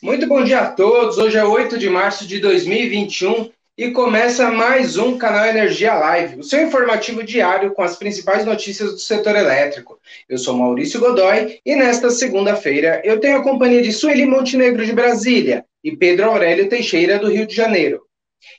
Muito bom dia a todos. Hoje é 8 de março de 2021 e começa mais um canal Energia Live, o seu informativo diário com as principais notícias do setor elétrico. Eu sou Maurício Godoy e nesta segunda-feira eu tenho a companhia de Sueli Montenegro de Brasília e Pedro Aurélio Teixeira do Rio de Janeiro.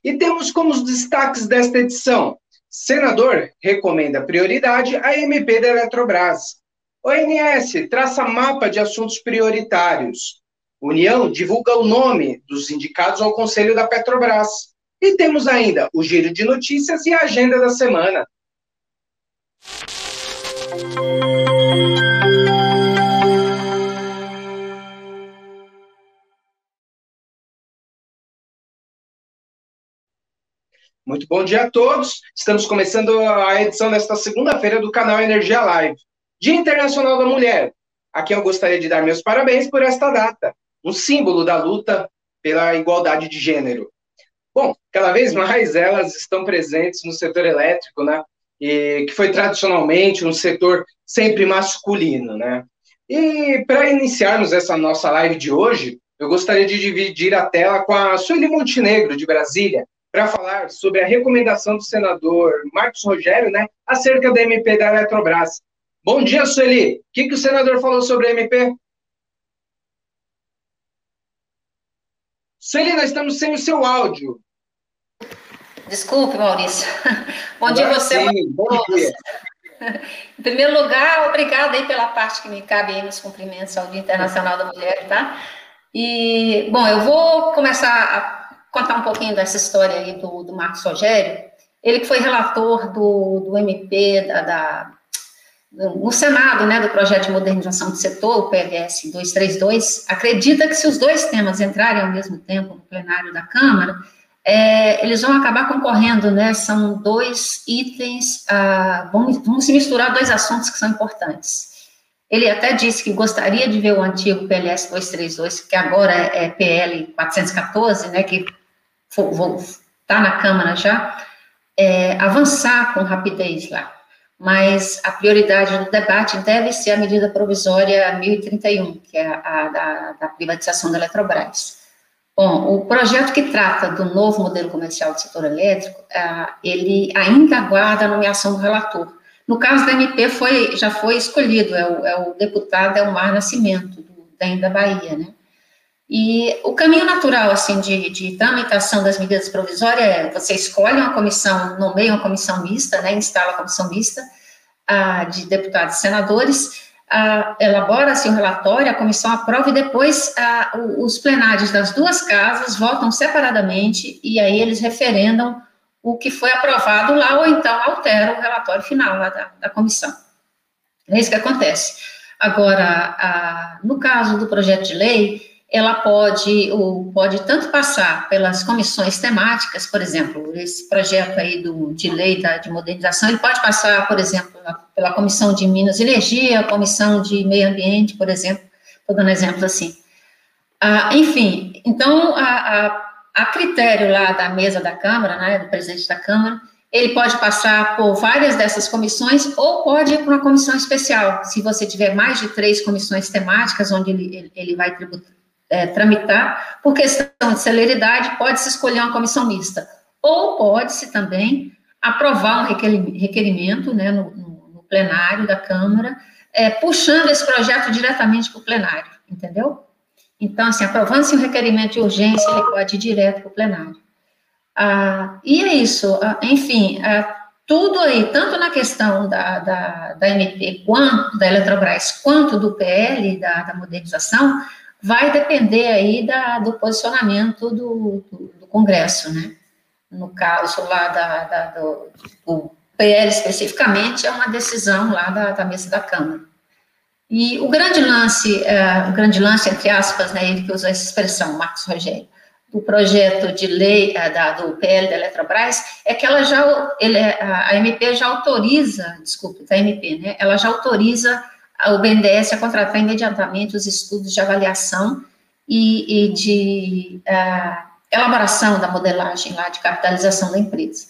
E temos como os destaques desta edição: senador recomenda prioridade à MP da Eletrobras. ONS traça mapa de assuntos prioritários. União divulga o nome dos indicados ao Conselho da Petrobras. E temos ainda o giro de notícias e a agenda da semana. Muito bom dia a todos. Estamos começando a edição desta segunda-feira do canal Energia Live. Dia Internacional da Mulher. Aqui eu gostaria de dar meus parabéns por esta data um símbolo da luta pela igualdade de gênero. Bom, cada vez mais elas estão presentes no setor elétrico, né? E, que foi tradicionalmente um setor sempre masculino, né? E para iniciarmos essa nossa live de hoje, eu gostaria de dividir a tela com a Sueli Montenegro, de Brasília, para falar sobre a recomendação do senador Marcos Rogério, né, acerca da MP da Eletrobras. Bom dia, Sueli. O que, que o senador falou sobre a MP? Celina, estamos sem o seu áudio. Desculpe, Maurício. Bom dia você. Sim, bom dia. Em primeiro lugar, obrigada aí pela parte que me cabe aí nos cumprimentos ao Dia Internacional da Mulher, tá? E, bom, eu vou começar a contar um pouquinho dessa história aí do, do Marcos Rogério. Ele que foi relator do, do MP da, da no Senado, né, do projeto de modernização do setor, o PLS 232, acredita que se os dois temas entrarem ao mesmo tempo no plenário da Câmara, é, eles vão acabar concorrendo, né, são dois itens, ah, vão, vão se misturar dois assuntos que são importantes. Ele até disse que gostaria de ver o antigo PLS 232, que agora é PL 414, né, que está na Câmara já, é, avançar com rapidez lá mas a prioridade do debate deve ser a medida provisória 1031, que é a, da, privatização da Eletrobras. Bom, o projeto que trata do novo modelo comercial do setor elétrico, uh, ele ainda aguarda a nomeação do relator. No caso da MP, foi, já foi escolhido, é o, é o deputado Elmar Nascimento, do da Bahia, né? E o caminho natural, assim, de, de tramitação das medidas provisórias é você escolhe uma comissão, nomeia uma comissão mista, né, instala a comissão mista a, de deputados e senadores, elabora-se um relatório, a comissão aprova e depois a, os plenários das duas casas votam separadamente e aí eles referendam o que foi aprovado lá ou então alteram o relatório final lá da, da comissão. É isso que acontece. Agora, no caso do projeto de lei, ela pode, ou pode tanto passar pelas comissões temáticas, por exemplo, esse projeto aí do, de lei da, de modernização, ele pode passar, por exemplo, pela Comissão de Minas e Energia, Comissão de Meio Ambiente, por exemplo, estou dando exemplo assim. Ah, enfim, então, a, a, a, critério lá da mesa da Câmara, né, do presidente da Câmara, ele pode passar por várias dessas comissões ou pode ir para uma comissão especial, se você tiver mais de três comissões temáticas, onde ele, ele, ele vai tributar é, tramitar, por questão de celeridade, pode-se escolher uma comissão mista, ou pode-se também aprovar um requerimento né, no, no plenário da Câmara, é, puxando esse projeto diretamente para o plenário, entendeu? Então, assim, aprovando-se um requerimento de urgência, ele pode ir direto para o plenário. Ah, e é isso, ah, enfim, ah, tudo aí, tanto na questão da, da, da MP, quanto da Eletrobras, quanto do PL, da, da modernização, vai depender aí da, do posicionamento do, do, do, Congresso, né? No caso lá da, da do, do, PL especificamente, é uma decisão lá da, da mesa da Câmara. E o grande lance, é, o grande lance, entre aspas, né, ele que usou essa expressão, Marcos Rogério, do projeto de lei é, da, do PL da Eletrobras, é que ela já, ele, a MP já autoriza, desculpe, da MP, né, ela já autoriza o BNDES a contratar imediatamente os estudos de avaliação e, e de uh, elaboração da modelagem lá de capitalização da empresa.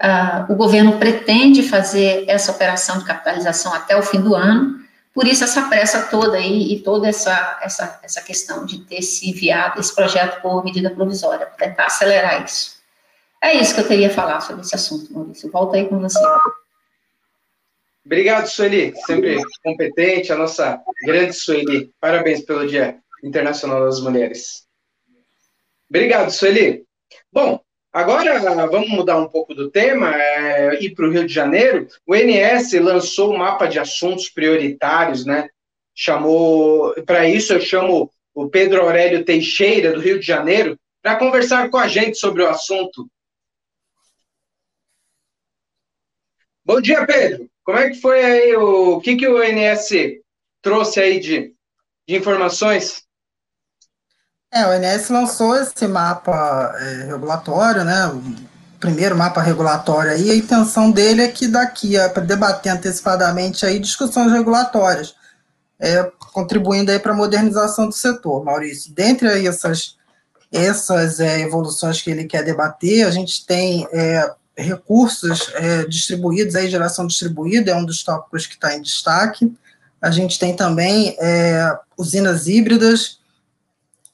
Uh, o governo pretende fazer essa operação de capitalização até o fim do ano, Por isso essa pressa toda aí e toda essa, essa, essa questão de ter se enviado esse projeto por medida provisória, para tentar acelerar isso. É isso que eu teria a falar sobre esse assunto, Maurício. Volto aí com você. Obrigado, Sueli. Sempre competente, a nossa grande Sueli. Parabéns pelo Dia Internacional das Mulheres. Obrigado, Sueli. Bom, agora vamos mudar um pouco do tema, é, ir para o Rio de Janeiro. O INS lançou um mapa de assuntos prioritários, né? Chamou, para isso eu chamo o Pedro Aurélio Teixeira, do Rio de Janeiro, para conversar com a gente sobre o assunto. Bom dia, Pedro. Como é que foi aí o, o que, que o INS trouxe aí de, de informações? É, o INS lançou esse mapa é, regulatório, né? O primeiro mapa regulatório aí, a intenção dele é que daqui a para debater antecipadamente aí discussões regulatórias, é, contribuindo aí para a modernização do setor, Maurício. Dentre aí essas essas é, evoluções que ele quer debater, a gente tem é, recursos é, distribuídos, aí geração distribuída é um dos tópicos que está em destaque. A gente tem também é, usinas híbridas,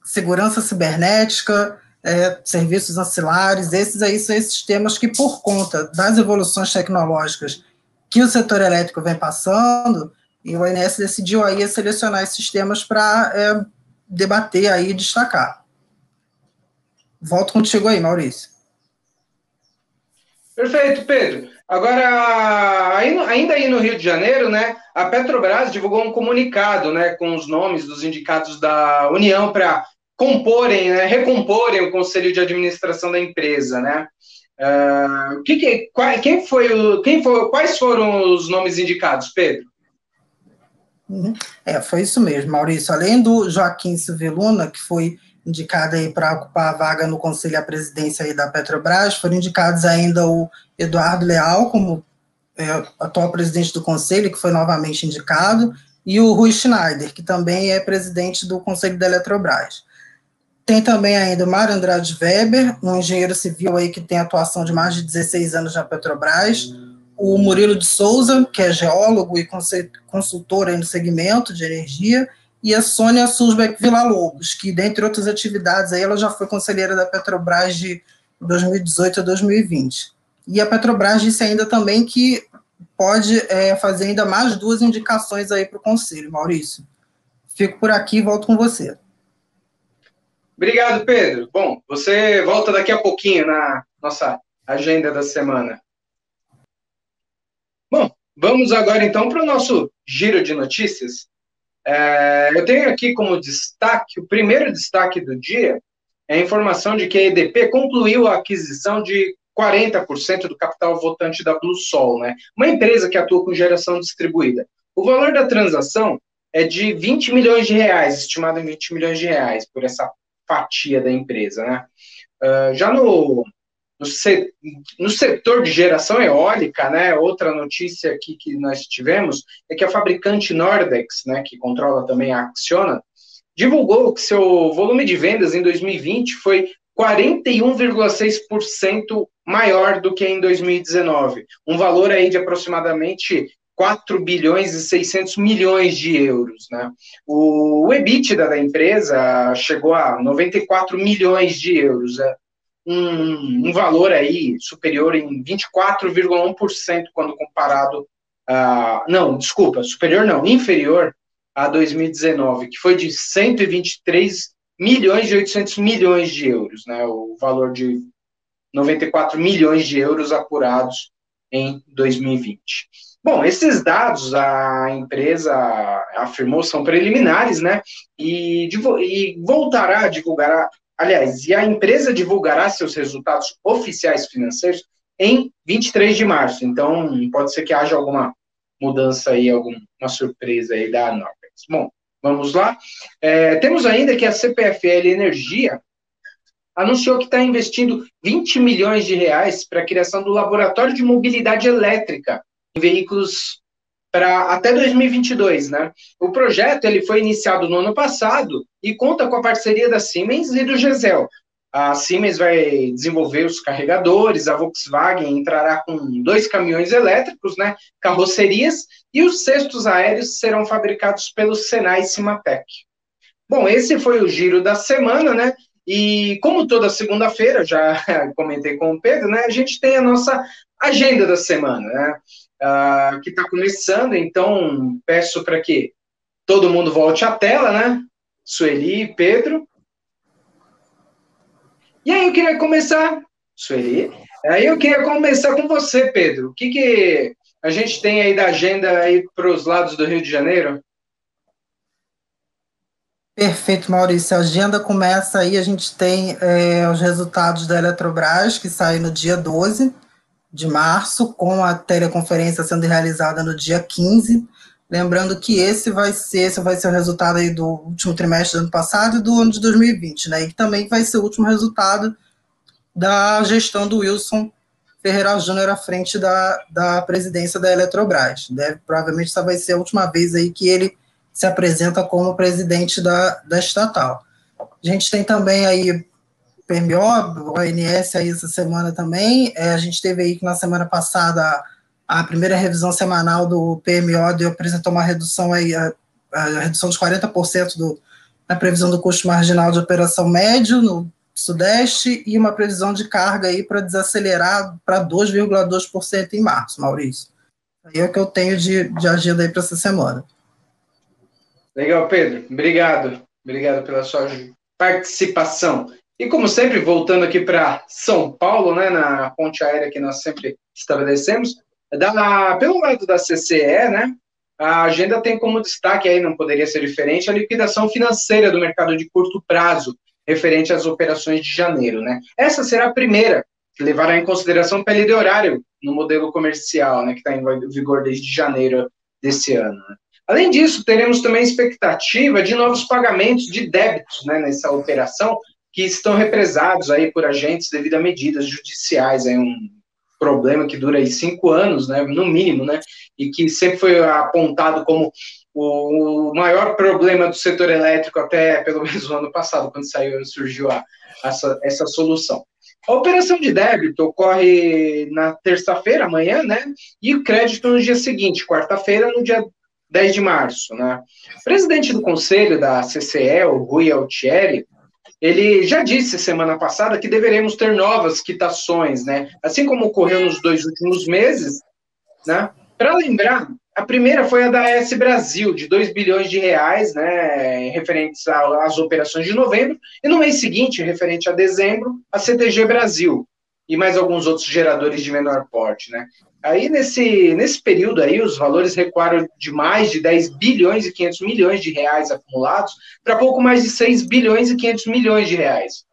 segurança cibernética, é, serviços ancilares, esses aí são esses temas que, por conta das evoluções tecnológicas que o setor elétrico vem passando, e o ONS decidiu aí selecionar esses temas para é, debater aí e destacar. Volto contigo aí, Maurício. Perfeito, Pedro. Agora, ainda aí no Rio de Janeiro, né, a Petrobras divulgou um comunicado, né, com os nomes dos indicados da União para comporem, né, recomporem o conselho de administração da empresa, né? Uh, que, que, quem foi o, quem foi, quais foram os nomes indicados, Pedro? Uhum. É, foi isso mesmo, Maurício. Além do Joaquim Silveluna, que foi indicado aí para ocupar a vaga no conselho a presidência aí da Petrobras, foram indicados ainda o Eduardo Leal como é, atual presidente do conselho, que foi novamente indicado, e o Rui Schneider, que também é presidente do conselho da Eletrobras. Tem também ainda o Mário Andrade Weber, um engenheiro civil aí que tem atuação de mais de 16 anos na Petrobras, o Murilo de Souza, que é geólogo e consultor aí no segmento de energia, e a Sônia Sulzbeck Villa-Lobos, que, dentre outras atividades, aí, ela já foi conselheira da Petrobras de 2018 a 2020. E a Petrobras disse ainda também que pode é, fazer ainda mais duas indicações aí para o Conselho, Maurício. Fico por aqui e volto com você. Obrigado, Pedro. Bom, você volta daqui a pouquinho na nossa agenda da semana. Bom, vamos agora então para o nosso giro de notícias. É, eu tenho aqui como destaque, o primeiro destaque do dia é a informação de que a EDP concluiu a aquisição de 40% do capital votante da Blue Sol, né? uma empresa que atua com geração distribuída. O valor da transação é de 20 milhões de reais, estimado em 20 milhões de reais, por essa fatia da empresa, né? Uh, já no, no, se, no, setor de geração eólica, né, outra notícia aqui que nós tivemos é que a fabricante Nordex, né, que controla também a Acciona, divulgou que seu volume de vendas em 2020 foi 41,6% maior do que em 2019, um valor aí de aproximadamente 4 bilhões e 600 milhões de euros. Né? O, EBITDA da empresa chegou a 94 milhões de euros, é um, um valor aí superior em 24,1% quando comparado a. Não, desculpa, superior não, inferior a 2019, que foi de 123 milhões e 800 milhões de euros, né? O valor de 94 milhões de euros apurados em 2020. Bom, esses dados a empresa afirmou são preliminares, né? E, e voltará a divulgar, aliás, e a empresa divulgará seus resultados oficiais financeiros em 23 de março. Então, pode ser que haja alguma mudança aí, alguma surpresa aí da Norvex. Bom, vamos lá. É, temos ainda que a CPFL Energia anunciou que está investindo 20 milhões de reais para a criação do laboratório de mobilidade elétrica em veículos para até 2022, né? O projeto ele foi iniciado no ano passado e conta com a parceria da Siemens e do Gesel. A Siemens vai desenvolver os carregadores, a Volkswagen entrará com dois caminhões elétricos, né, carrocerias, e os cestos aéreos serão fabricados pelo Senai Cimatec. Bom, esse foi o giro da semana, né? E como toda segunda-feira, já comentei com o Pedro, né? A gente tem a nossa agenda da semana, né? Uh, que está começando, então peço para que todo mundo volte à tela, né? Sueli, Pedro. E aí eu queria começar, Sueli, aí eu queria começar com você, Pedro. O que, que a gente tem aí da agenda aí para os lados do Rio de Janeiro? Perfeito, Maurício. A agenda começa aí, a gente tem é, os resultados da Eletrobras, que saem no dia 12 de março, com a teleconferência sendo realizada no dia 15. Lembrando que esse vai ser, esse vai ser o resultado aí do último trimestre do ano passado e do ano de 2020, né? E também vai ser o último resultado da gestão do Wilson Ferreira Júnior à frente da, da presidência da Eletrobras. Deve, provavelmente essa vai ser a última vez aí que ele se apresenta como presidente da, da estatal. A gente tem também aí PMO, ONS aí essa semana também. É, a gente teve aí que na semana passada a primeira revisão semanal do PMO deu, apresentou uma redução aí, a, a redução de 40% do, na previsão do custo marginal de operação médio no Sudeste e uma previsão de carga aí para desacelerar para 2,2% em março, Maurício. Aí é o que eu tenho de, de agenda aí para essa semana. Legal, Pedro. Obrigado. Obrigado pela sua participação. E como sempre, voltando aqui para São Paulo, né, na ponte aérea que nós sempre estabelecemos, da, pelo lado da CCE, né, a agenda tem como destaque aí, não poderia ser diferente, a liquidação financeira do mercado de curto prazo, referente às operações de janeiro, né. Essa será a primeira que levará em consideração o PLD horário no modelo comercial, né, que está em vigor desde janeiro desse ano. Né. Além disso, teremos também expectativa de novos pagamentos de débitos né, nessa operação, que estão represados aí por agentes devido a medidas judiciais, é um problema que dura aí cinco anos, né, no mínimo, né, e que sempre foi apontado como o maior problema do setor elétrico até pelo menos o ano passado, quando saiu surgiu a, essa, essa solução. A operação de débito ocorre na terça-feira, amanhã, né? E o crédito no dia seguinte, quarta-feira, no dia 10 de março, né? O presidente do conselho da CCE, o Rui Altieri, ele já disse semana passada que deveremos ter novas quitações, né? Assim como ocorreu nos dois últimos meses, né? Para lembrar, a primeira foi a da S Brasil, de 2 bilhões de reais, né, referentes às operações de novembro, e no mês seguinte, referente a dezembro, a CTG Brasil, e mais alguns outros geradores de menor porte, né? Aí, nesse, nesse período aí, os valores recuaram de mais de 10 bilhões e 500 milhões de reais acumulados para pouco mais de 6 bilhões e 500 milhões de reais.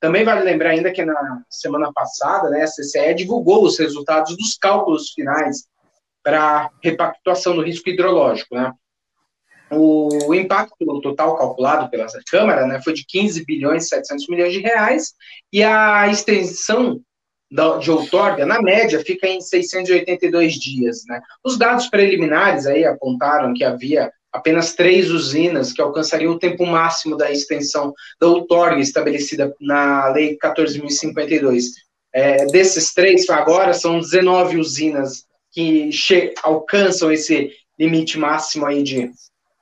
Também vale lembrar ainda que na semana passada, né, a CCE divulgou os resultados dos cálculos finais para repactuação do risco hidrológico, né? O impacto total calculado pela Câmara né, foi de 15 bilhões e 700 milhões de reais e a extensão de outorga, na média, fica em 682 dias. Né? Os dados preliminares aí apontaram que havia apenas três usinas que alcançariam o tempo máximo da extensão da outorga estabelecida na Lei 14.052. É, desses três, agora, são 19 usinas que alcançam esse limite máximo aí de,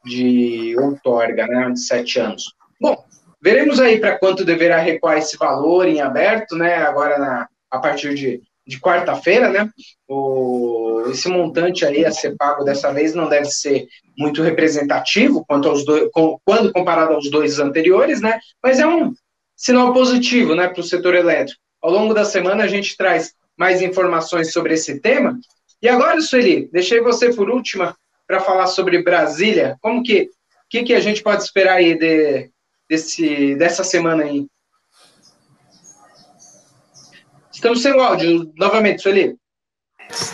de outorga, né, de sete anos. Bom, veremos aí para quanto deverá recuar esse valor em aberto, né, agora na, a partir de, de quarta-feira, né? O, esse montante aí a ser pago dessa vez não deve ser muito representativo quanto aos dois, com, quando comparado aos dois anteriores, né? Mas é um sinal positivo, né, para o setor elétrico. Ao longo da semana a gente traz mais informações sobre esse tema. E agora, Sueli, deixei você por última para falar sobre Brasília. Como que, que que a gente pode esperar aí de, desse, dessa semana aí? Estamos sem áudio novamente, Sueli.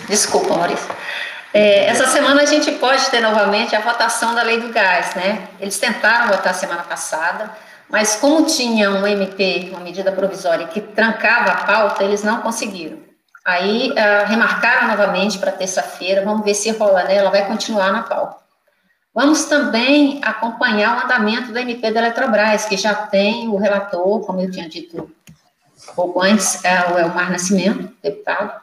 Desculpa, Maurício. É, essa semana a gente pode ter novamente a votação da lei do gás, né? Eles tentaram votar semana passada, mas como tinha um MP, uma medida provisória, que trancava a pauta, eles não conseguiram. Aí uh, remarcaram novamente para terça-feira, vamos ver se rola, né? Ela vai continuar na pauta. Vamos também acompanhar o andamento da MP da Eletrobras, que já tem o relator, como eu tinha dito pouco antes, é o Elmar Nascimento, deputado,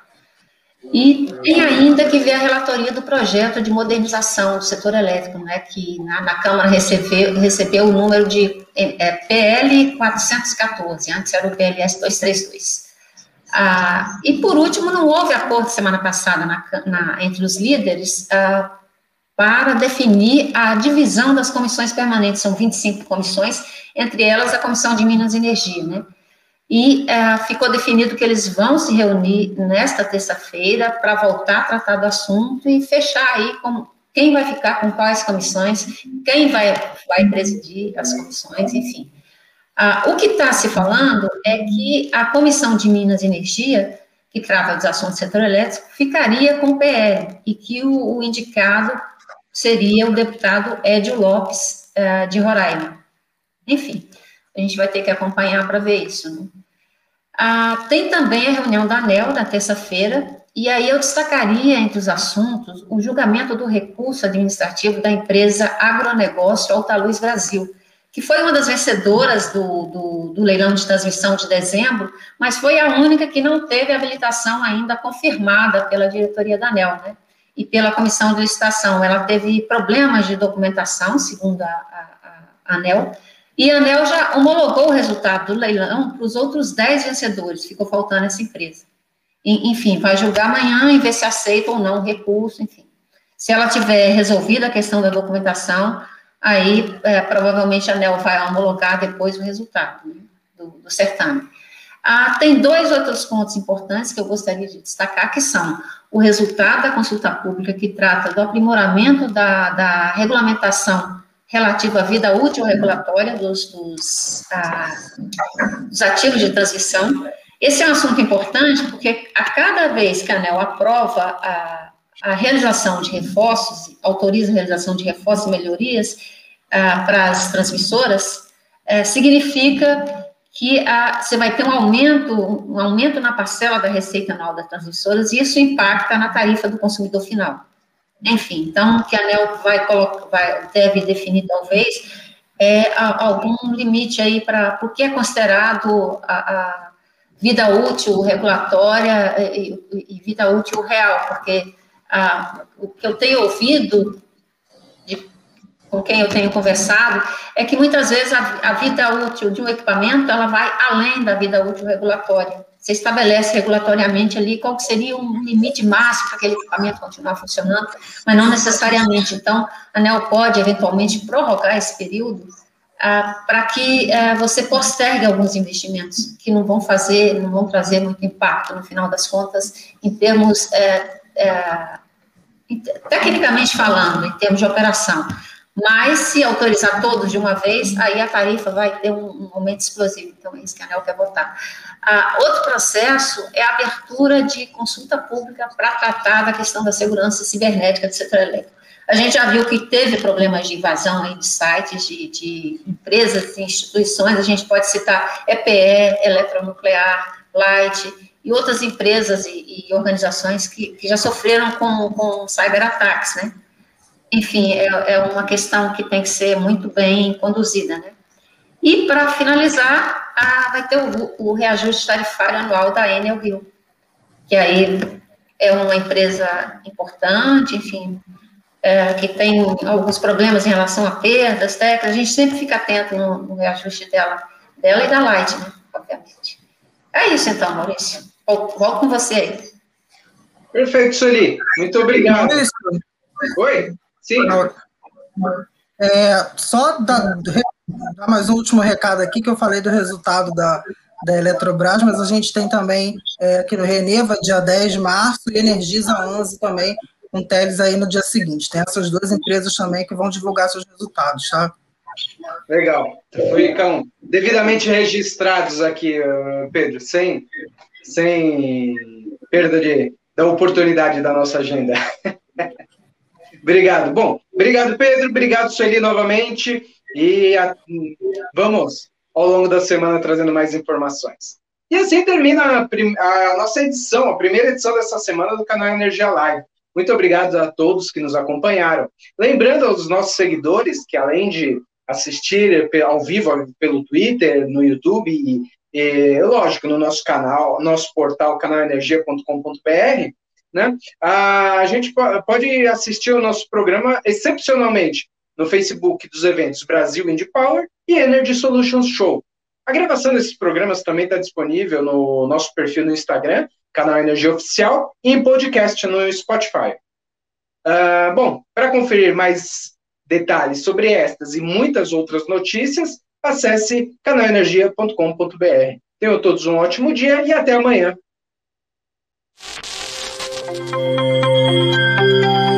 e tem ainda que ver a relatoria do projeto de modernização do setor elétrico, né, que na, na Câmara recebeu, recebeu o número de é, PL 414, antes era o PLS 232. Ah, e, por último, não houve acordo semana passada na, na, entre os líderes ah, para definir a divisão das comissões permanentes, são 25 comissões, entre elas a Comissão de Minas e Energia, né? E uh, ficou definido que eles vão se reunir nesta terça-feira para voltar a tratar do assunto e fechar aí com quem vai ficar com quais comissões, quem vai, vai presidir as comissões, enfim. Uh, o que está se falando é que a Comissão de Minas e Energia, que trata dos assuntos do setor elétrico, ficaria com o PL e que o, o indicado seria o deputado Edio Lopes, uh, de Roraima. Enfim, a gente vai ter que acompanhar para ver isso. Né? Ah, tem também a reunião da ANEL na terça-feira, e aí eu destacaria entre os assuntos o julgamento do recurso administrativo da empresa Agronegócio Altaluz Brasil, que foi uma das vencedoras do, do, do, leilão de transmissão de dezembro, mas foi a única que não teve habilitação ainda confirmada pela diretoria da ANEL, né? E pela comissão de licitação. Ela teve problemas de documentação, segundo a, a, a ANEL, e a ANEL já homologou o resultado do leilão para os outros 10 vencedores, ficou faltando essa empresa. Enfim, vai julgar amanhã e ver se aceita ou não o recurso, enfim. Se ela tiver resolvido a questão da documentação, aí é, provavelmente a ANEL vai homologar depois o resultado né, do, do certame. Ah, tem dois outros pontos importantes que eu gostaria de destacar, que são o resultado da consulta pública, que trata do aprimoramento da, da regulamentação relativo à vida útil regulatória dos, dos, ah, dos, ativos de transmissão. Esse é um assunto importante porque a cada vez que a ANEL aprova a, a realização de reforços, autoriza a realização de reforços e melhorias ah, para as transmissoras, é, significa que você vai ter um aumento, um aumento na parcela da receita anual das transmissoras e isso impacta na tarifa do consumidor final. Enfim, então, que a ANEL vai, vai deve definir, talvez, é algum limite aí para o que é considerado a, a, vida útil regulatória e, e, vida útil real, porque a, o que eu tenho ouvido de, com quem eu tenho conversado é que muitas vezes a, a vida útil de um equipamento ela vai além da vida útil regulatória. Você estabelece regulatoriamente ali qual que seria um limite máximo para aquele equipamento continuar funcionando, mas não necessariamente. Então, a ANEL pode, eventualmente, prorrogar esse período ah, para que ah, você postergue alguns investimentos que não vão fazer, não vão trazer muito impacto, no final das contas, em termos, é, é, tecnicamente falando, em termos de operação. Mas, se autorizar todos de uma vez, aí a tarifa vai ter um, um aumento explosivo. Então, é isso que a ANEL quer botar. Ah, outro processo é a abertura de consulta pública para tratar da questão da segurança cibernética do setor elétrico. A gente já viu que teve problemas de invasão aí de sites, de, de empresas e instituições, a gente pode citar EPE, Eletronuclear, Light, e outras empresas e, e organizações que, que, já sofreram com, com cyberataques, né? Enfim, é, é uma questão que tem que ser muito bem conduzida, né? E, para finalizar, a, vai ter o, o, reajuste tarifário anual da Enel Rio, que aí é uma empresa importante, enfim, é, que tem alguns problemas em relação a perdas técnicas, a gente sempre fica atento no, no reajuste dela, dela e da Light, né, obviamente. É isso então, Maurício. Volto com você aí. Perfeito, Sueli. Muito obrigado. Oi? Sim. É, só da, dar mais um último recado aqui, que eu falei do resultado da, da Eletrobras, mas a gente tem também é, aqui no Reneva, dia 10 de março, e Energisa 11 também, com Teles aí no dia seguinte. Tem essas duas empresas também que vão divulgar seus resultados, tá? Legal. Ficam devidamente registrados aqui, Pedro, sem, sem perda de, da oportunidade da nossa agenda. obrigado. Bom, obrigado, Pedro. Obrigado, Sueli, novamente. E a, vamos, ao longo da semana, trazendo mais informações. E assim termina a, a, nossa edição, a primeira edição dessa semana do canal Energia Live. Muito obrigado a todos que nos acompanharam. Lembrando aos nossos seguidores que, além de assistir ao vivo pelo Twitter, no YouTube e, e lógico, no nosso canal, nosso portal canalenergia.com.br, né? A gente pode assistir o nosso programa excepcionalmente no Facebook dos eventos Brasil Indie Power e Energy Solutions Show. A gravação desses programas também está disponível no nosso perfil no Instagram, canal Energia Oficial, e em podcast no Spotify. Uh, bom, para conferir mais detalhes sobre estas e muitas outras notícias, acesse canalenergia.com.br. Tenham todos um ótimo dia e até amanhã. thank you